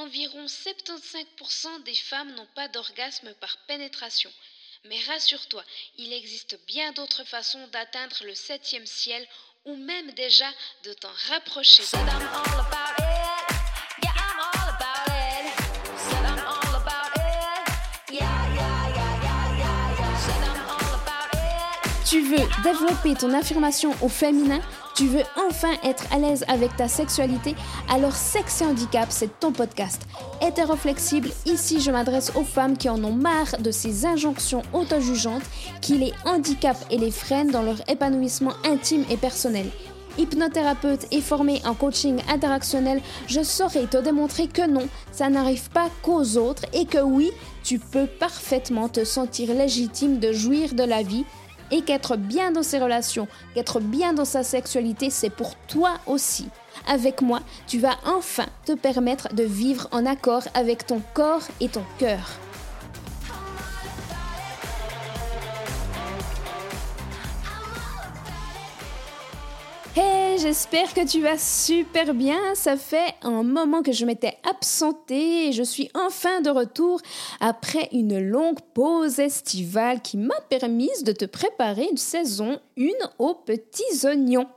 Environ 75% des femmes n'ont pas d'orgasme par pénétration. Mais rassure-toi, il existe bien d'autres façons d'atteindre le septième ciel ou même déjà de t'en rapprocher. Tu veux développer ton affirmation au féminin? Tu veux enfin être à l'aise avec ta sexualité Alors Sexe et Handicap, c'est ton podcast. Hétéroflexible, ici je m'adresse aux femmes qui en ont marre de ces injonctions auto-jugeantes qui les handicapent et les freinent dans leur épanouissement intime et personnel. Hypnothérapeute et formée en coaching interactionnel, je saurais te démontrer que non, ça n'arrive pas qu'aux autres et que oui, tu peux parfaitement te sentir légitime de jouir de la vie et qu'être bien dans ses relations, qu'être bien dans sa sexualité, c'est pour toi aussi. Avec moi, tu vas enfin te permettre de vivre en accord avec ton corps et ton cœur. Hey, j'espère que tu vas super bien. Ça fait un moment que je m'étais absentée et je suis enfin de retour après une longue pause estivale qui m'a permis de te préparer une saison 1 aux petits oignons.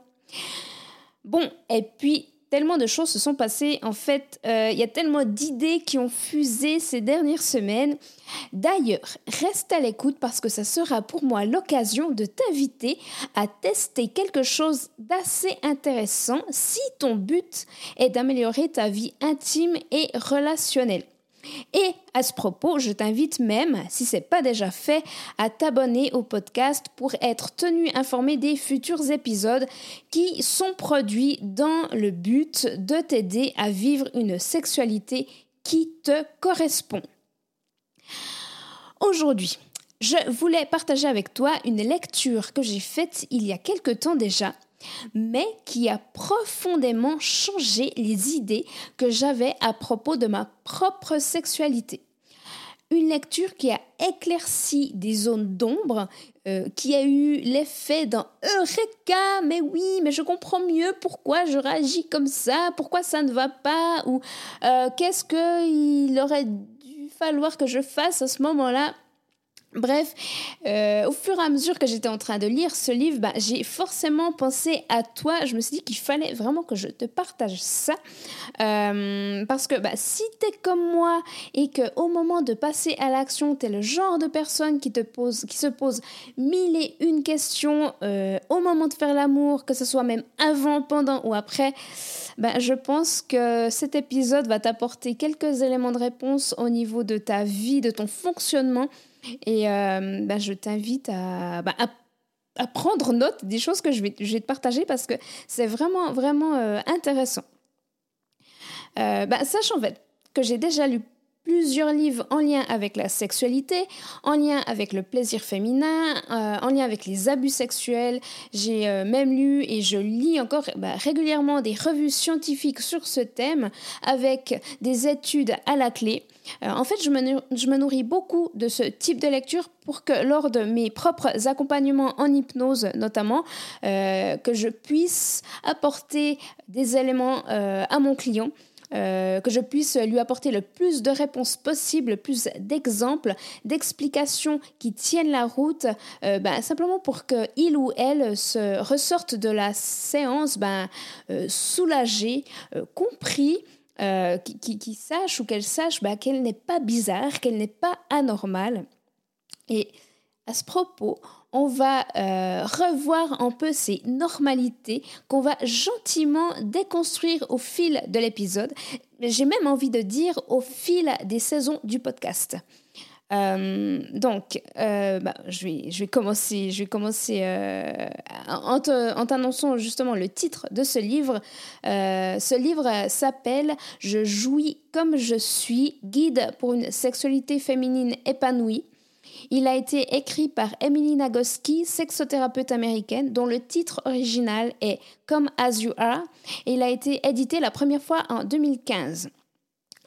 Bon, et puis tellement de choses se sont passées. En fait, euh, il y a tellement d'idées qui ont fusé ces dernières semaines. D'ailleurs, reste à l'écoute parce que ça sera pour moi l'occasion de t'inviter à tester quelque chose d'assez intéressant si ton but est d'améliorer ta vie intime et relationnelle. Et à ce propos, je t'invite même, si ce n'est pas déjà fait, à t'abonner au podcast pour être tenu informé des futurs épisodes qui sont produits dans le but de t'aider à vivre une sexualité qui te correspond. Aujourd'hui, je voulais partager avec toi une lecture que j'ai faite il y a quelque temps déjà mais qui a profondément changé les idées que j'avais à propos de ma propre sexualité. Une lecture qui a éclairci des zones d'ombre, euh, qui a eu l'effet d'un Eureka, mais oui, mais je comprends mieux pourquoi je réagis comme ça, pourquoi ça ne va pas, ou euh, qu'est-ce qu'il aurait dû falloir que je fasse à ce moment-là. Bref, euh, au fur et à mesure que j'étais en train de lire ce livre, bah, j'ai forcément pensé à toi. Je me suis dit qu'il fallait vraiment que je te partage ça. Euh, parce que bah, si tu es comme moi et qu'au moment de passer à l'action, tu es le genre de personne qui, te pose, qui se pose mille et une questions euh, au moment de faire l'amour, que ce soit même avant, pendant ou après, bah, je pense que cet épisode va t'apporter quelques éléments de réponse au niveau de ta vie, de ton fonctionnement. Et euh, bah, je t'invite bah, à, à, prendre note des choses que je vais, je vais te partager parce que c'est vraiment, vraiment euh, intéressant. Euh, bah, sache en fait que j'ai déjà lu plusieurs livres en lien avec la sexualité, en lien avec le plaisir féminin, euh, en lien avec les abus sexuels. J'ai euh, même lu et je lis encore bah, régulièrement des revues scientifiques sur ce thème avec des études à la clé. Euh, en fait, je me, je me, nourris beaucoup de ce type de lecture pour que lors de mes propres accompagnements en hypnose notamment, que je puisse apporter des éléments à mon client euh, que je puisse lui apporter le plus de réponses possibles, le plus d'exemples, d'explications qui tiennent la route, euh, ben, simplement pour qu'il ou elle se ressorte de la séance ben, euh, soulagé, compris. qui, sache ou qu'elle sache ben, qu'elle n'est pas bizarre, qu'elle n'est pas anormale. Et à ce propos, on va euh, revoir un peu ces normalités qu'on va gentiment déconstruire au fil de l'épisode. J'ai même envie de dire au fil des saisons du podcast. Euh, donc, euh, bah, je, vais, commencer, je vais commencer en t'annonçant justement le titre de ce livre. ce livre s'appelle Je jouis comme je suis, guide pour une sexualité féminine épanouie. Il a été écrit par Emily Nagoski, sexothérapeute américaine, dont le titre original est Come As You Are, et il a été édité la première fois en 2015.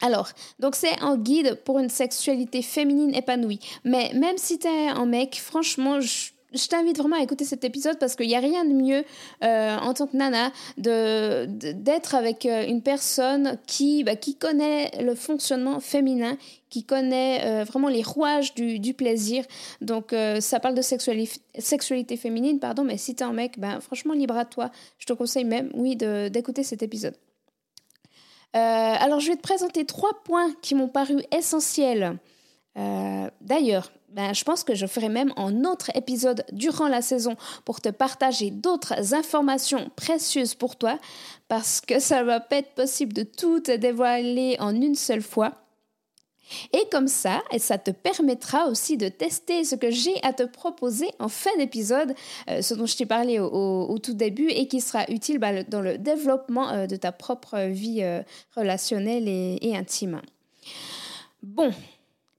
Alors, donc c'est un guide pour une sexualité féminine épanouie. Mais même si tu es un mec, franchement, je t'invite vraiment à écouter cet épisode parce qu'il n'y a rien de mieux euh, en tant que nana de, d'être avec euh, une personne qui, bah, qui connaît le fonctionnement féminin, qui connaît euh, vraiment les rouages du, plaisir. Donc ça parle de sexualité, féminine, pardon, mais si t'es un mec, ben, franchement, libre à toi. Je te conseille même, oui, d'écouter cet épisode. alors je vais te présenter trois points qui m'ont paru essentiels. D'ailleurs, ben, je pense que je ferai même un autre épisode durant la saison pour te partager d'autres informations précieuses pour toi, parce que ça va pas être possible de tout te dévoiler en une seule fois. Et comme ça, ça te permettra aussi de tester ce que j'ai à te proposer en fin d'épisode, euh, ce dont je t'ai parlé au, tout début et qui sera utile ben, dans le développement euh, de ta propre vie euh, relationnelle et intime. Bon,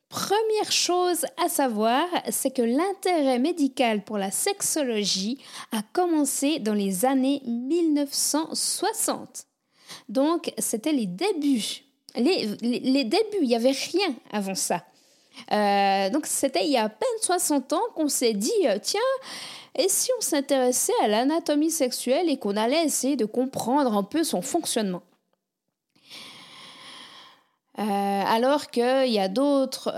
Première chose à savoir, c'est que l'intérêt médical pour la sexologie a commencé dans les années 1960. Donc, c'était les débuts. Les, débuts, il n'y avait rien avant ça. Euh, donc, c'était il y a à peine 60 ans qu'on s'est dit, euh, tiens, et si on s'intéressait à l'anatomie sexuelle et qu'on allait essayer de comprendre un peu son fonctionnement? Euh, alors qu'il y a d'autres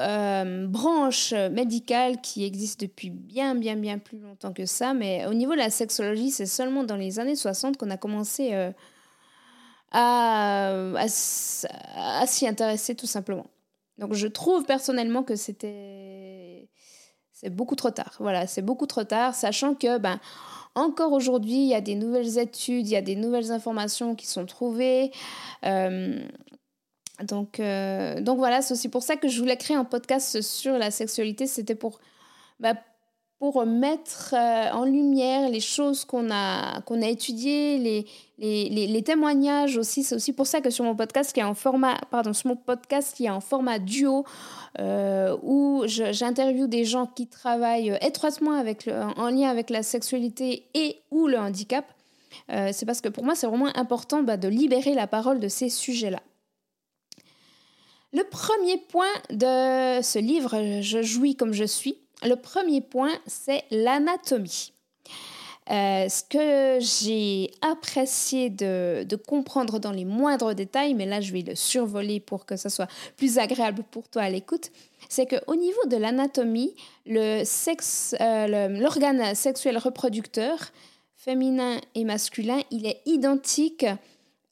branches médicales qui existent depuis bien, bien, bien plus longtemps que ça. Mais au niveau de la sexologie, c'est seulement dans les années 60 qu'on a commencé euh, à, s'y intéresser tout simplement. Donc je trouve personnellement que c'était... C'est beaucoup trop tard. Voilà, c'est beaucoup trop tard, sachant que... Ben, encore aujourd'hui, il y a des nouvelles études, il y a des nouvelles informations qui sont trouvées. Donc, euh, donc voilà, c'est aussi pour ça que je voulais créer un podcast sur la sexualité. C'était pour, bah, pour mettre euh, en lumière les choses qu'on a, qu'on a étudiées, les, les, témoignages aussi. C'est aussi pour ça que sur mon podcast, qui est en format, pardon, sur mon podcast, qui est en format duo, euh, où j'interviewe des gens qui travaillent étroitement avec en lien avec la sexualité et ou le handicap. c'est parce que pour moi, c'est vraiment important bah, de libérer la parole de ces sujets-là. Le premier point de ce livre, Je jouis comme je suis, le premier point, c'est l'anatomie. Euh, ce que j'ai apprécié de, comprendre dans les moindres détails, mais là je vais le survoler pour que ça soit plus agréable pour toi à l'écoute, c'est qu'au niveau de l'anatomie, euh, l'organe sexuel reproducteur, féminin et masculin, il est identique.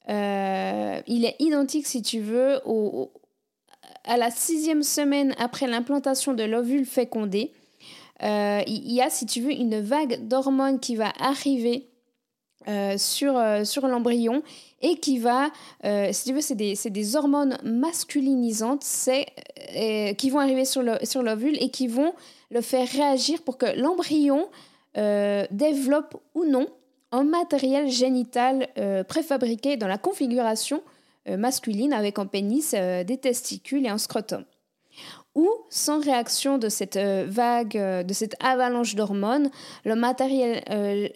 Euh, il est identique, si tu veux, à la sixième semaine après l'implantation de l'ovule fécondé, euh, il y a, si tu veux, une vague d'hormones qui va arriver euh, sur, euh, sur l'embryon et qui va, si tu veux, c'est des, des, hormones masculinisantes qui vont arriver sur l'ovule sur et qui vont le faire réagir pour que l'embryon développe ou non un matériel génital préfabriqué dans la configuration masculine avec un pénis, des testicules et un scrotum. Ou, sans réaction de cette euh, vague, de cette avalanche d'hormones, le matériel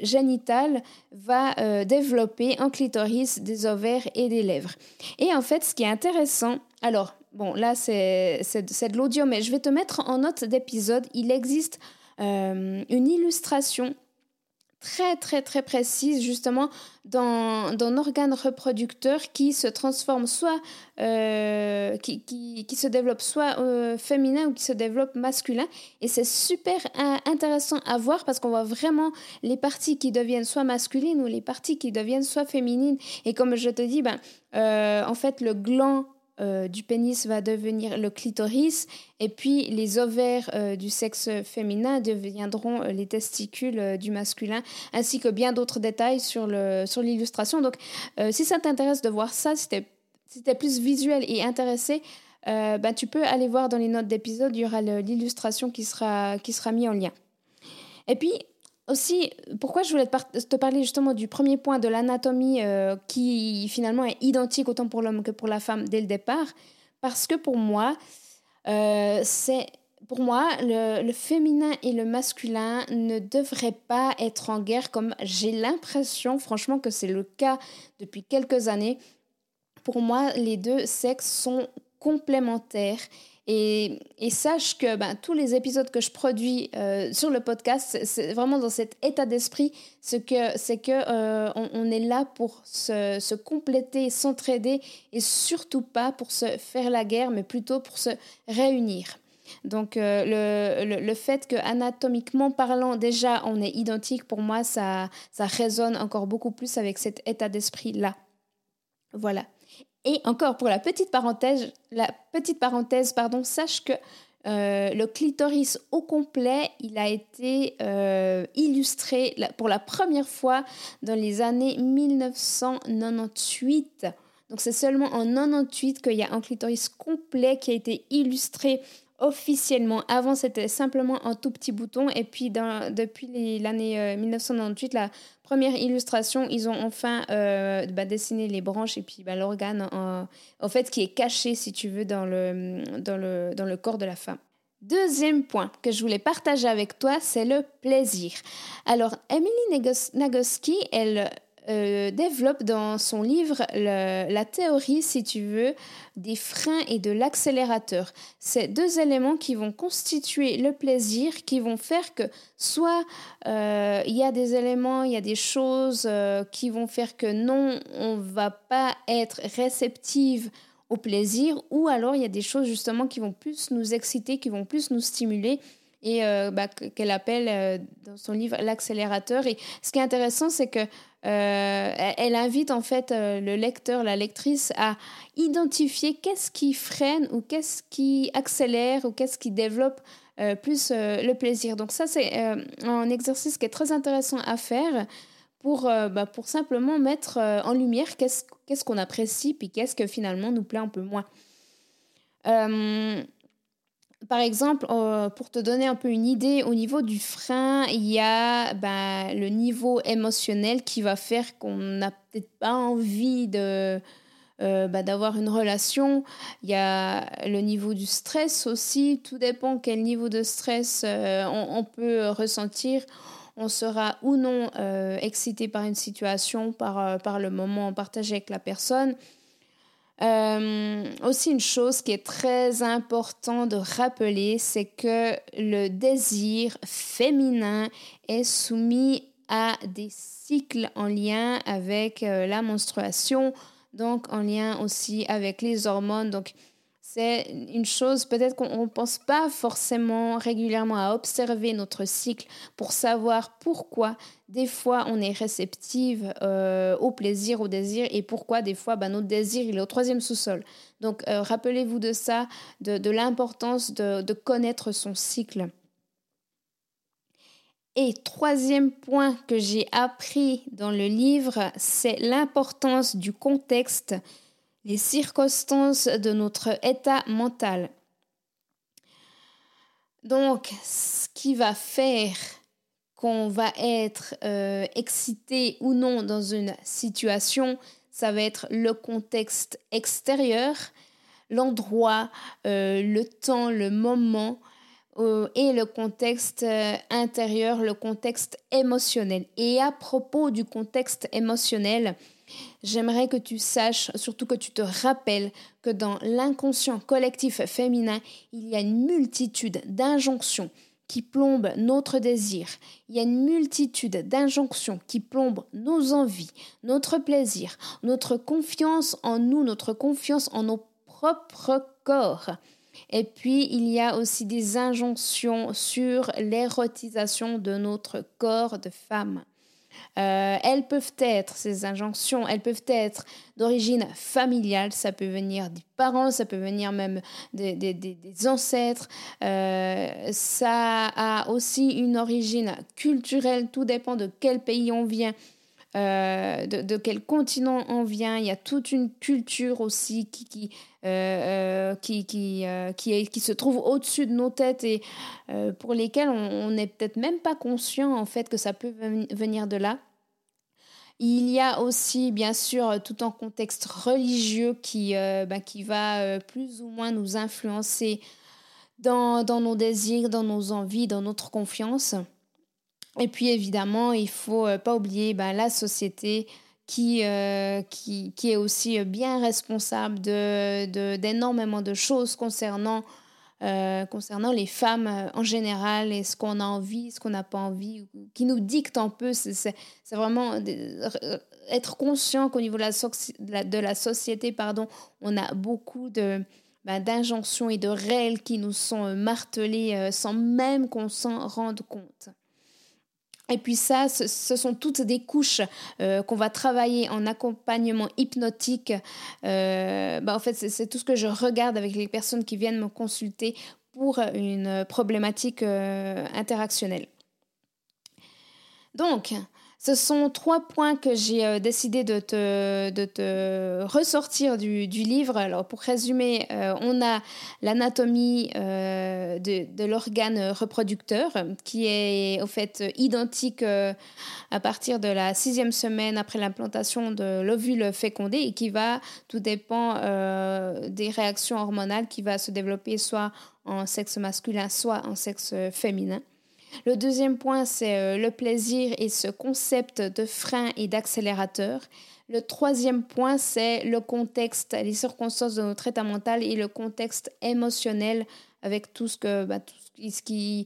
génital va développer un clitoris, des ovaires et des lèvres. Et en fait, ce qui est intéressant, alors, bon, là, c'est de l'audio, mais je vais te mettre en note d'épisode, il existe une illustration très très très précise justement dans, dans un organe reproducteur qui se transforme soit euh, qui, se développe soit euh, féminin ou qui se développe masculin. Et c'est super intéressant à voir parce qu'on voit vraiment les parties qui deviennent soit masculines ou les parties qui deviennent soit féminines. Et comme je te dis ben euh, en fait le gland euh, du pénis va devenir le clitoris et puis les ovaires euh, du sexe féminin deviendront euh, les testicules du masculin ainsi que bien d'autres détails sur l'illustration. Sur Donc si ça t'intéresse de voir ça, si tu es, plus visuel et intéressé, ben, tu peux aller voir dans les notes d'épisode, il y aura l'illustration qui sera, qui sera mise en lien. Et puis, aussi, pourquoi je voulais te parler justement du premier point de l'anatomie euh, qui finalement est identique autant pour l'homme que pour la femme dès le départ, parce que pour moi, euh, pour moi le, le, féminin et le masculin ne devraient pas être en guerre comme j'ai l'impression, franchement, que c'est le cas depuis quelques années. Pour moi, les deux sexes sont complémentaires Et, sache que ben, tous les épisodes que je produis euh, sur le podcast, c'est vraiment dans cet état d'esprit, c'est que c'est que euh, on, est là pour se, compléter, s'entraider et surtout pas pour se faire la guerre, mais plutôt pour se réunir. Donc euh, le, le, fait que anatomiquement parlant déjà on est identique, pour moi ça, ça résonne encore beaucoup plus avec cet état d'esprit là. Voilà. Et encore pour la petite parenthèse, la petite parenthèse, pardon, sache que euh, le clitoris au complet, il a été euh, illustré pour la première fois dans les années 1998. Donc c'est seulement en 98 qu'il y a un clitoris complet qui a été illustré officiellement. Avant, c'était simplement un tout petit bouton. Et puis, depuis l'année 1998, euh, la première illustration, ils ont enfin euh, bah, dessiné les branches et puis bah, l'organe, en, fait, qui est caché, si tu veux, dans le corps de la femme. Deuxième point que je voulais partager avec toi, c'est le plaisir. Alors, Emily Nagoski, elle euh, développe dans son livre la théorie, si tu veux, des freins et de l'accélérateur. C'est deux éléments qui vont constituer le plaisir, qui vont faire que soit euh, il y a des éléments, il y a des choses euh, qui vont faire que non, on va pas être réceptive au plaisir, ou alors il y a des choses justement qui vont plus nous exciter, qui vont plus nous stimuler et bah, qu'elle appelle dans son livre l'accélérateur. Et ce qui est intéressant, c'est que euh, elle invite en fait euh, le lecteur, la lectrice à identifier qu'est-ce qui freine ou qu'est-ce qui accélère ou qu'est-ce qui développe euh, plus le plaisir. Donc ça, c'est un exercice qui est très intéressant à faire pour, bah, pour simplement mettre en lumière qu'est-ce qu'on apprécie puis qu'est-ce que finalement nous plaît un peu moins par exemple, euh, pour te donner un peu une idée, au niveau du frein, il y a ben, le niveau émotionnel qui va faire qu'on n'a peut-être pas envie de, euh, ben, d'avoir une relation. Il y a le niveau du stress aussi. Tout dépend quel niveau de stress euh, on, peut ressentir. On sera ou non excité par une situation, par, par le moment partagé avec la personne. Euh, aussi une chose qui est très important de rappeler, c'est que le désir féminin est soumis à des cycles en lien avec euh, la menstruation, donc en lien aussi avec les hormones. C'est une chose peut-être qu'on ne pense pas forcément régulièrement à observer notre cycle pour savoir pourquoi des fois on est réceptive euh, au plaisir, au désir et pourquoi des fois bah, notre désir il est au troisième sous-sol. Donc euh, rappelez-vous de ça, de, l'importance de, de connaître son cycle. Et troisième point que j'ai appris dans le livre, c'est l'importance du contexte les circonstances de notre état mental. Donc, ce qui va faire qu'on va être euh, excité ou non dans une situation, ça va être le contexte extérieur, l'endroit, euh, le temps, le moment euh, et le contexte intérieur, le contexte émotionnel. Et à propos du contexte émotionnel, J'aimerais que tu saches, surtout que tu te rappelles, que dans l'inconscient collectif féminin, il y a une multitude d'injonctions qui plombent notre désir. Il y a une multitude d'injonctions qui plombent nos envies, notre plaisir, notre confiance en nous, notre confiance en nos propres corps. Et puis, il y a aussi des injonctions sur l'érotisation de notre corps de femme. Euh, elles peuvent être, ces injonctions, elles peuvent être d'origine familiale, ça peut venir des parents, ça peut venir même des, des, des, ancêtres, euh, ça a aussi une origine culturelle, tout dépend de quel pays on vient. Euh, de, quel continent on vient. Il y a toute une culture aussi qui, qui, euh, qui, qui, qui, se trouve au-dessus de nos têtes et pour lesquelles on n'est peut-être même pas conscient en fait que ça peut venir de là. Il y a aussi, bien sûr, tout un contexte religieux qui, bah, qui va plus ou moins nous influencer dans, nos désirs, dans nos envies, dans notre confiance. Et puis évidemment, il faut euh, pas oublier ben, la société qui, euh, qui, qui, est aussi bien responsable d'énormément de, de, choses concernant concernant les femmes en général et ce qu'on a envie, ce qu'on n'a pas envie, qui nous dicte un peu. C'est vraiment être conscient qu'au niveau de la, de la, société, pardon, on a beaucoup de ben, d'injonctions et de règles qui nous sont martelées sans même qu'on s'en rende compte. Et puis ça, ce, sont toutes des couches euh, qu'on va travailler en accompagnement hypnotique. Euh, bah en fait, c'est tout ce que je regarde avec les personnes qui viennent me consulter pour une problématique euh, interactionnelle. Donc, ce sont trois points que j'ai euh, décidé de te, ressortir du, livre. Alors, pour résumer, euh, on a l'anatomie euh, de, de l'organe reproducteur qui est au fait identique à partir de la sixième semaine après l'implantation de l'ovule fécondé et qui va, tout dépend des réactions hormonales, qui va se développer soit en sexe masculin, soit en sexe féminin. Le deuxième point, c'est euh, le plaisir et ce concept de frein et d'accélérateur. Le troisième point, c'est le contexte, les circonstances de notre état mental et le contexte émotionnel avec tout ce, que, bah, qui,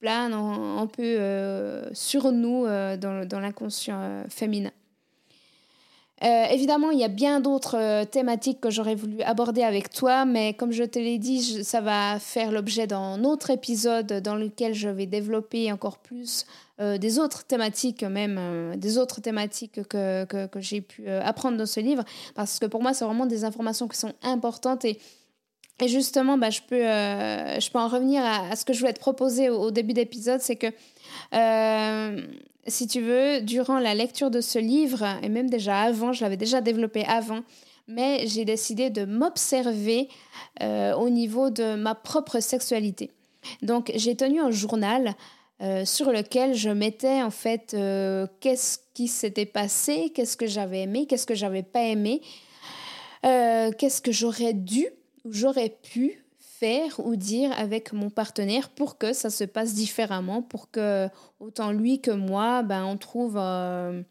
plane un, peu euh, sur nous euh, dans l'inconscient féminin. Euh, évidemment, il y a bien d'autres euh, thématiques que j'aurais voulu aborder avec toi, mais comme je te l'ai dit, ça va faire l'objet d'un autre épisode dans lequel je vais développer encore plus euh, des autres thématiques, même des autres thématiques que, que, j'ai pu apprendre dans ce livre, parce que pour moi, c'est vraiment des informations qui sont importantes et et justement, bah, je, peux, je peux en revenir à, ce que je voulais te proposer au, au début d'épisode, c'est que si tu veux, durant la lecture de ce livre, et même déjà avant, je l'avais déjà développé avant, mais j'ai décidé de m'observer euh, au niveau de ma propre sexualité. Donc j'ai tenu un journal euh, sur lequel je mettais en fait euh, qu'est-ce qui s'était passé, qu'est-ce que j'avais aimé, qu'est-ce que j'avais pas aimé, qu'est-ce que j'aurais dû ou j'aurais pu ou dire avec mon partenaire pour que ça se passe différemment, pour que autant lui que moi, ben, on trouve, euh,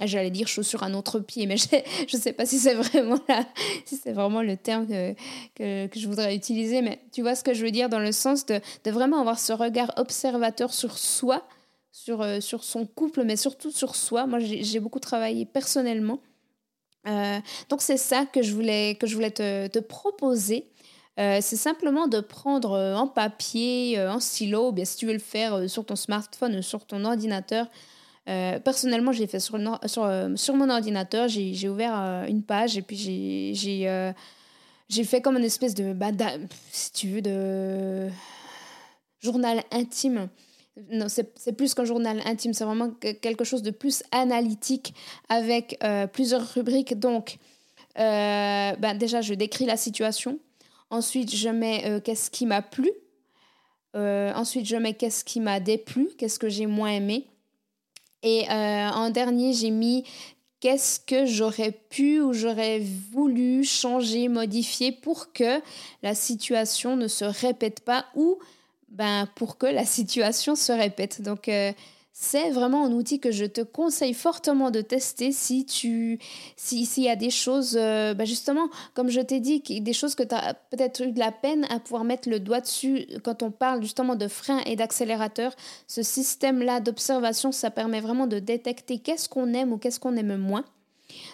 j'allais dire chaussure à notre pied, mais je ne sais pas si c'est vraiment, si vraiment le terme que, que, je voudrais utiliser, mais tu vois ce que je veux dire dans le sens de, de vraiment avoir ce regard observateur sur soi, sur, euh, sur son couple, mais surtout sur soi. Moi, j'ai beaucoup travaillé personnellement. Euh, donc c'est ça que je voulais, que je voulais te proposer euh, c'est simplement de prendre euh, en papier, euh, en stylo, bien si tu veux le faire sur ton smartphone sur ton ordinateur. personnellement, je l'ai fait sur, sur, mon ordinateur. J'ai ouvert une page et puis j'ai fait comme une espèce de, bah, si tu veux, de journal intime. Non, c'est plus qu'un journal intime, c'est vraiment quelque chose de plus analytique avec plusieurs rubriques. Donc, bah, déjà, je décris la situation Ensuite, je mets euh, qu'est-ce qui m'a plu? Euh, ensuite, je mets qu'est-ce qui m'a déplu, qu'est-ce que j'ai moins aimé. Et euh, en dernier, j'ai mis qu'est-ce que j'aurais pu ou j'aurais voulu changer, modifier pour que la situation ne se répète pas ou ben, pour que la situation se répète. Donc, c'est vraiment un outil que je te conseille fortement de tester si tu s'il y a des choses euh, bah, justement comme je t'ai dit des choses que tu as peut-être eu de la peine à pouvoir mettre le doigt dessus quand on parle justement de frein et d'accélérateur ce système là d'observation ça permet vraiment de détecter qu'est-ce qu'on aime ou qu'est-ce qu'on aime moins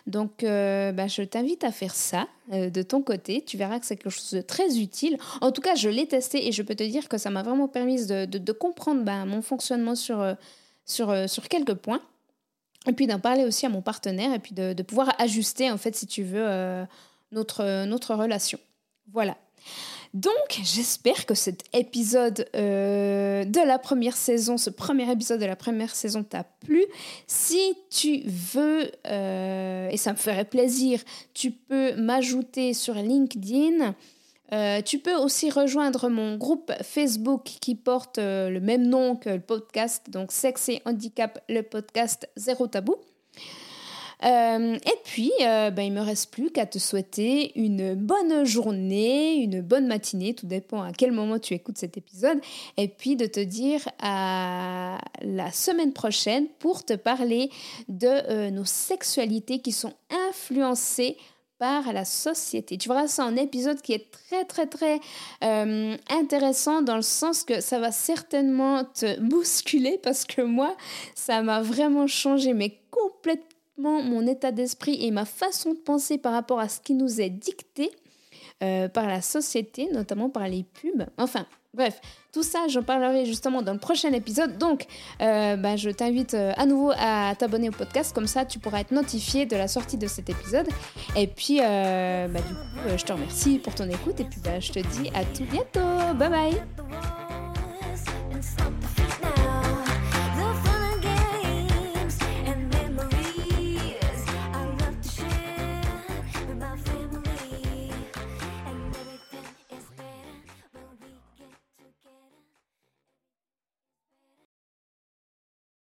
donc, euh, bah, je t'invite à faire ça euh, de ton côté. Tu verras que c'est quelque chose de très utile. En tout cas, je l'ai testé et je peux te dire que ça m'a vraiment permis de, comprendre bah, mon fonctionnement sur, sur quelques points. Et puis d'en parler aussi à mon partenaire et puis de, de, pouvoir ajuster, en fait, si tu veux, euh, notre, notre relation. Voilà. Donc, j'espère que cet épisode euh, de la première saison, ce premier épisode de la première saison t'a plu. Si tu veux, et ça me ferait plaisir, tu peux m'ajouter sur LinkedIn. Euh, tu peux aussi rejoindre mon groupe Facebook qui porte euh, le même nom que le podcast, donc Sexe et Handicap, le podcast Zéro Tabou. Euh, et puis, ben, il me reste plus qu'à te souhaiter une bonne journée, une bonne matinée, tout dépend à quel moment tu écoutes cet épisode, et puis de te dire à la semaine prochaine pour te parler de nos sexualités qui sont influencées par la société. Tu verras, c'est un épisode qui est très, très, très euh, intéressant dans le sens que ça va certainement te bousculer parce que moi, ça m'a vraiment changé, mais complètement mon état d'esprit et ma façon de penser par rapport à ce qui nous est dicté euh, par la société, notamment par les pubs. Enfin, Bref, tout ça, j'en parlerai justement dans le prochain épisode. Donc, euh, bah, je t'invite euh, à nouveau à t'abonner au podcast. Comme ça, tu pourras être notifié de la sortie de cet épisode. Et puis, euh, bah, du coup, je te remercie pour ton écoute. Et puis, bah, je te dis à tout bientôt. Bye bye.